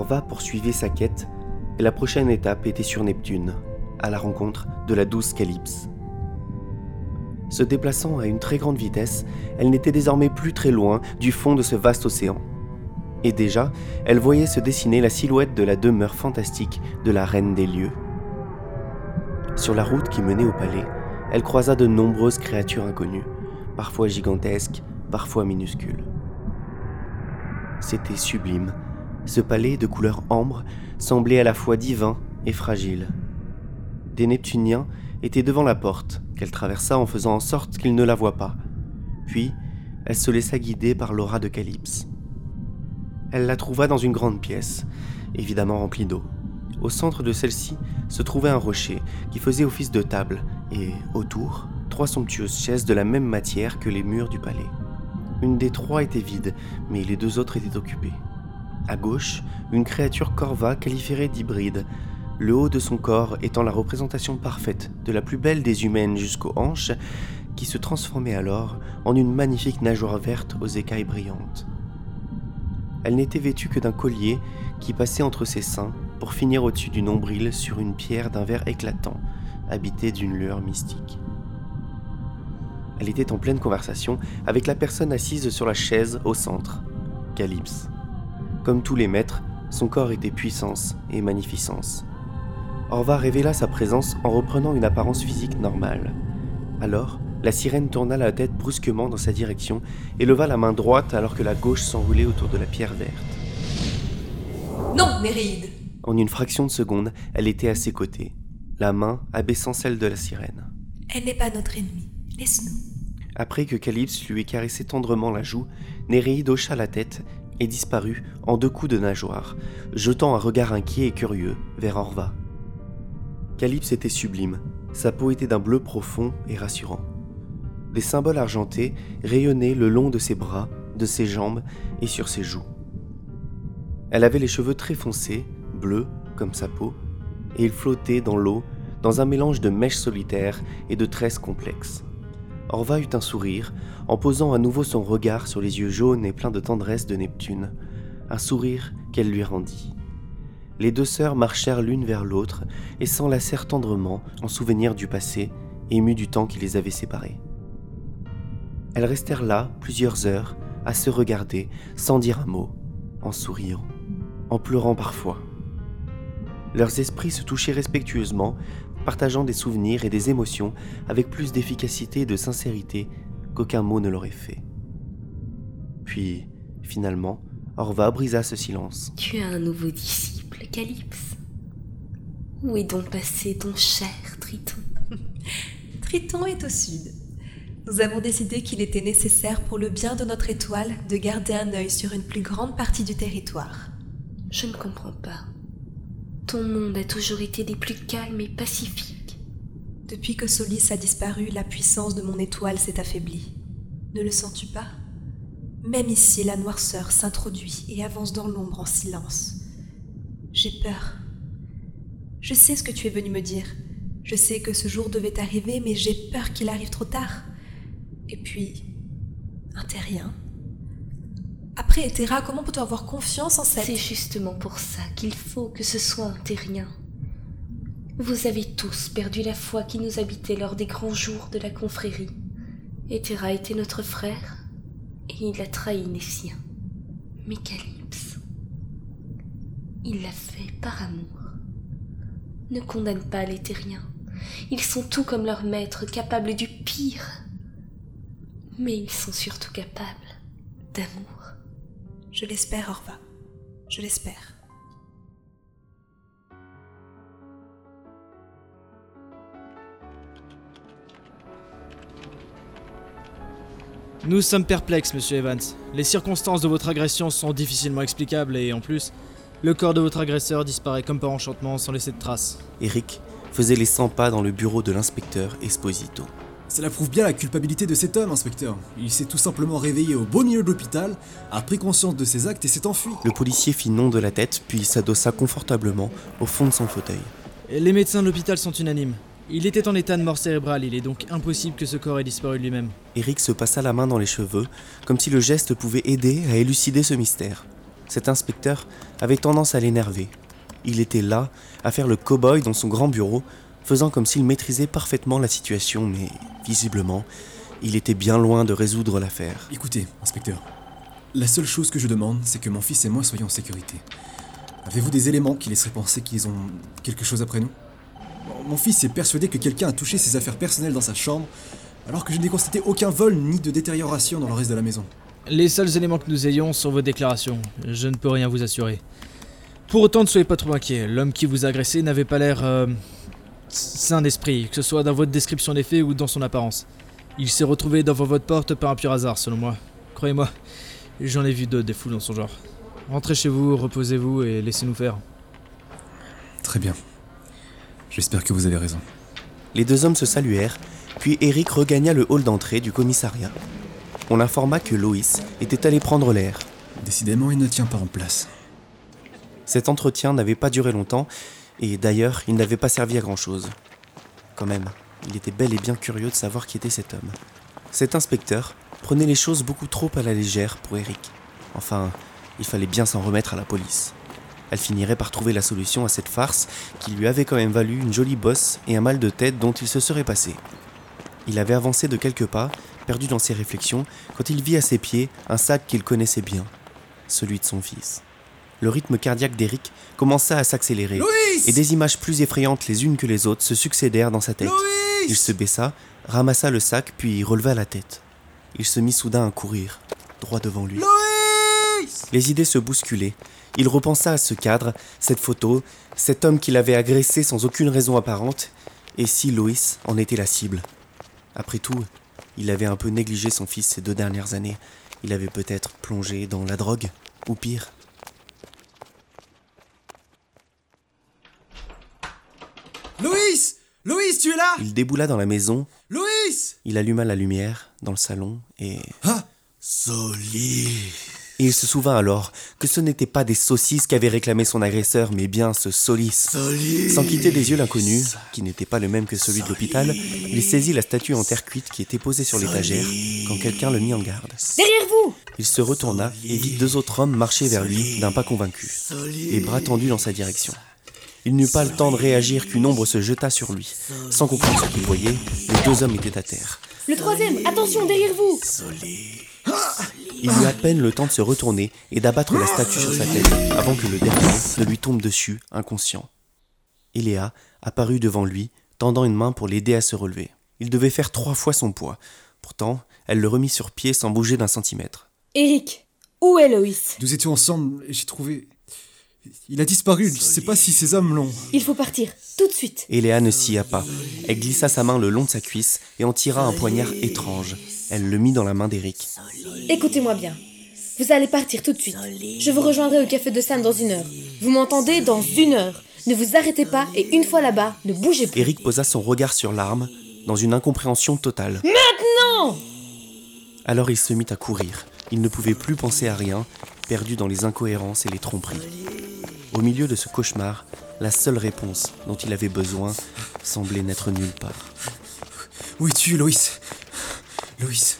Orva poursuivait sa quête et la prochaine étape était sur Neptune, à la rencontre de la douce Calypse. Se déplaçant à une très grande vitesse, elle n'était désormais plus très loin du fond de ce vaste océan. Et déjà, elle voyait se dessiner la silhouette de la demeure fantastique de la reine des lieux. Sur la route qui menait au palais, elle croisa de nombreuses créatures inconnues, parfois gigantesques, parfois minuscules. C'était sublime. Ce palais de couleur ambre semblait à la fois divin et fragile. Des Neptuniens étaient devant la porte, qu'elle traversa en faisant en sorte qu'ils ne la voient pas. Puis, elle se laissa guider par l'aura de Calypse. Elle la trouva dans une grande pièce, évidemment remplie d'eau. Au centre de celle-ci se trouvait un rocher qui faisait office de table, et autour, trois somptueuses chaises de la même matière que les murs du palais. Une des trois était vide, mais les deux autres étaient occupées. À gauche, une créature corva qualifierait d'hybride, le haut de son corps étant la représentation parfaite de la plus belle des humaines jusqu'aux hanches, qui se transformait alors en une magnifique nageoire verte aux écailles brillantes. Elle n'était vêtue que d'un collier qui passait entre ses seins pour finir au-dessus du nombril sur une pierre d'un vert éclatant, habitée d'une lueur mystique. Elle était en pleine conversation avec la personne assise sur la chaise au centre, Calypse. Comme tous les maîtres, son corps était puissance et magnificence. Orva révéla sa présence en reprenant une apparence physique normale. Alors, la sirène tourna la tête brusquement dans sa direction et leva la main droite alors que la gauche s'enroulait autour de la pierre verte. Non, Néréide En une fraction de seconde, elle était à ses côtés, la main abaissant celle de la sirène. Elle n'est pas notre ennemie. Laisse-nous. Après que Calypse lui eut caressé tendrement la joue, Néréide hocha la tête et disparut en deux coups de nageoire, jetant un regard inquiet et curieux vers Orva. Calypse était sublime, sa peau était d'un bleu profond et rassurant. Des symboles argentés rayonnaient le long de ses bras, de ses jambes et sur ses joues. Elle avait les cheveux très foncés, bleus comme sa peau, et ils flottaient dans l'eau dans un mélange de mèches solitaires et de tresses complexes. Orva eut un sourire en posant à nouveau son regard sur les yeux jaunes et pleins de tendresse de Neptune, un sourire qu'elle lui rendit. Les deux sœurs marchèrent l'une vers l'autre et s'enlacèrent tendrement en souvenir du passé, émues du temps qui les avait séparées. Elles restèrent là plusieurs heures, à se regarder, sans dire un mot, en souriant, en pleurant parfois. Leurs esprits se touchaient respectueusement, partageant des souvenirs et des émotions avec plus d'efficacité et de sincérité qu'aucun mot ne l'aurait fait. Puis, finalement, Orva brisa ce silence. Tu as un nouveau disciple, Calypse. Où est donc passé ton cher Triton? Triton est au sud. Nous avons décidé qu'il était nécessaire pour le bien de notre étoile de garder un œil sur une plus grande partie du territoire. Je ne comprends pas. Ton monde a toujours été des plus calmes et pacifiques. Depuis que Solis a disparu, la puissance de mon étoile s'est affaiblie. Ne le sens-tu pas? Même ici, la noirceur s'introduit et avance dans l'ombre en silence. J'ai peur. Je sais ce que tu es venu me dire. Je sais que ce jour devait arriver, mais j'ai peur qu'il arrive trop tard. Et puis, un terrien. Après Etera, comment peut-on avoir confiance en cette... C'est justement pour ça qu'il faut que ce soit un terrien. Vous avez tous perdu la foi qui nous habitait lors des grands jours de la confrérie. Etera était notre frère, et il a trahi les siens. Mais Calypse, il l'a fait par amour. Ne condamne pas les terriens. Ils sont tout comme leur maître, capables du pire mais ils sont surtout capables d'amour. Je l'espère, Orva. Je l'espère. Nous sommes perplexes, monsieur Evans. Les circonstances de votre agression sont difficilement explicables et en plus, le corps de votre agresseur disparaît comme par enchantement sans laisser de traces. Eric faisait les 100 pas dans le bureau de l'inspecteur Esposito. Cela prouve bien la culpabilité de cet homme, inspecteur. Il s'est tout simplement réveillé au beau milieu de l'hôpital, a pris conscience de ses actes et s'est enfui. Le policier fit non de la tête, puis s'adossa confortablement au fond de son fauteuil. Les médecins de l'hôpital sont unanimes. Il était en état de mort cérébrale, il est donc impossible que ce corps ait disparu de lui-même. Eric se passa la main dans les cheveux, comme si le geste pouvait aider à élucider ce mystère. Cet inspecteur avait tendance à l'énerver. Il était là, à faire le cow-boy dans son grand bureau, faisant comme s'il maîtrisait parfaitement la situation, mais visiblement, il était bien loin de résoudre l'affaire. Écoutez, inspecteur. La seule chose que je demande, c'est que mon fils et moi soyons en sécurité. Avez-vous des éléments qui laisseraient penser qu'ils ont quelque chose après nous? Mon fils est persuadé que quelqu'un a touché ses affaires personnelles dans sa chambre, alors que je n'ai constaté aucun vol ni de détérioration dans le reste de la maison. Les seuls éléments que nous ayons sont vos déclarations. Je ne peux rien vous assurer. Pour autant, ne soyez pas trop inquiets. L'homme qui vous a agressé n'avait pas l'air euh, sain d'esprit, que ce soit dans votre description des faits ou dans son apparence. Il s'est retrouvé devant votre porte par un pur hasard, selon moi. Croyez-moi, j'en ai vu d'autres des fous dans son genre. Rentrez chez vous, reposez-vous et laissez-nous faire. Très bien. J'espère que vous avez raison. Les deux hommes se saluèrent, puis Eric regagna le hall d'entrée du commissariat. On informa que Loïs était allé prendre l'air. Décidément, il ne tient pas en place. Cet entretien n'avait pas duré longtemps, et d'ailleurs, il n'avait pas servi à grand-chose. Quand même, il était bel et bien curieux de savoir qui était cet homme. Cet inspecteur prenait les choses beaucoup trop à la légère pour Eric. Enfin, il fallait bien s'en remettre à la police. Elle finirait par trouver la solution à cette farce qui lui avait quand même valu une jolie bosse et un mal de tête dont il se serait passé. Il avait avancé de quelques pas, perdu dans ses réflexions, quand il vit à ses pieds un sac qu'il connaissait bien, celui de son fils. Le rythme cardiaque d'Eric commença à s'accélérer, et des images plus effrayantes les unes que les autres se succédèrent dans sa tête. Il se baissa, ramassa le sac, puis releva la tête. Il se mit soudain à courir, droit devant lui. Les idées se bousculaient. Il repensa à ce cadre, cette photo, cet homme qu'il avait agressé sans aucune raison apparente, et si Loïs en était la cible? Après tout, il avait un peu négligé son fils ces deux dernières années. Il avait peut-être plongé dans la drogue, ou pire. Loïs Loïs, tu es là? Il déboula dans la maison, Loïs il alluma la lumière dans le salon et... Ah Et il se souvint alors que ce n'était pas des saucisses qu'avait réclamé son agresseur, mais bien ce Solis. Sans quitter des yeux l'inconnu, qui n'était pas le même que celui de l'hôpital, il saisit la statue en terre cuite qui était posée sur l'étagère quand quelqu'un le mit en garde. Derrière vous! Il se retourna et vit deux autres hommes marcher vers lui d'un pas convaincu, les bras tendus dans sa direction. Il n'eut pas le temps de réagir qu'une ombre se jeta sur lui. Sans comprendre ce qu'il voyait, les deux hommes étaient à terre. Le troisième Attention, derrière vous Il eut à peine le temps de se retourner et d'abattre la statue sur sa tête avant que le dernier ne lui tombe dessus, inconscient. Eléa apparut devant lui, tendant une main pour l'aider à se relever. Il devait faire trois fois son poids. Pourtant, elle le remit sur pied sans bouger d'un centimètre. Eric, où est Loïs? Nous étions ensemble et j'ai trouvé. Il a disparu, je ne sais pas si ces hommes l'ont. Il faut partir, tout de suite. Eléa ne s'y a pas. Elle glissa sa main le long de sa cuisse et en tira un poignard étrange. Elle le mit dans la main d'Eric. Écoutez-moi bien. Vous allez partir tout de suite. Je vous rejoindrai au café de Sam dans une heure. Vous m'entendez Dans une heure. Ne vous arrêtez pas et une fois là-bas, ne bougez plus. Eric posa son regard sur l'arme, dans une incompréhension totale. Non Alors il se mit à courir. Il ne pouvait plus penser à rien, perdu dans les incohérences et les tromperies. Au milieu de ce cauchemar, la seule réponse dont il avait besoin semblait n'être nulle part. Où es-tu, Loïs? Loïs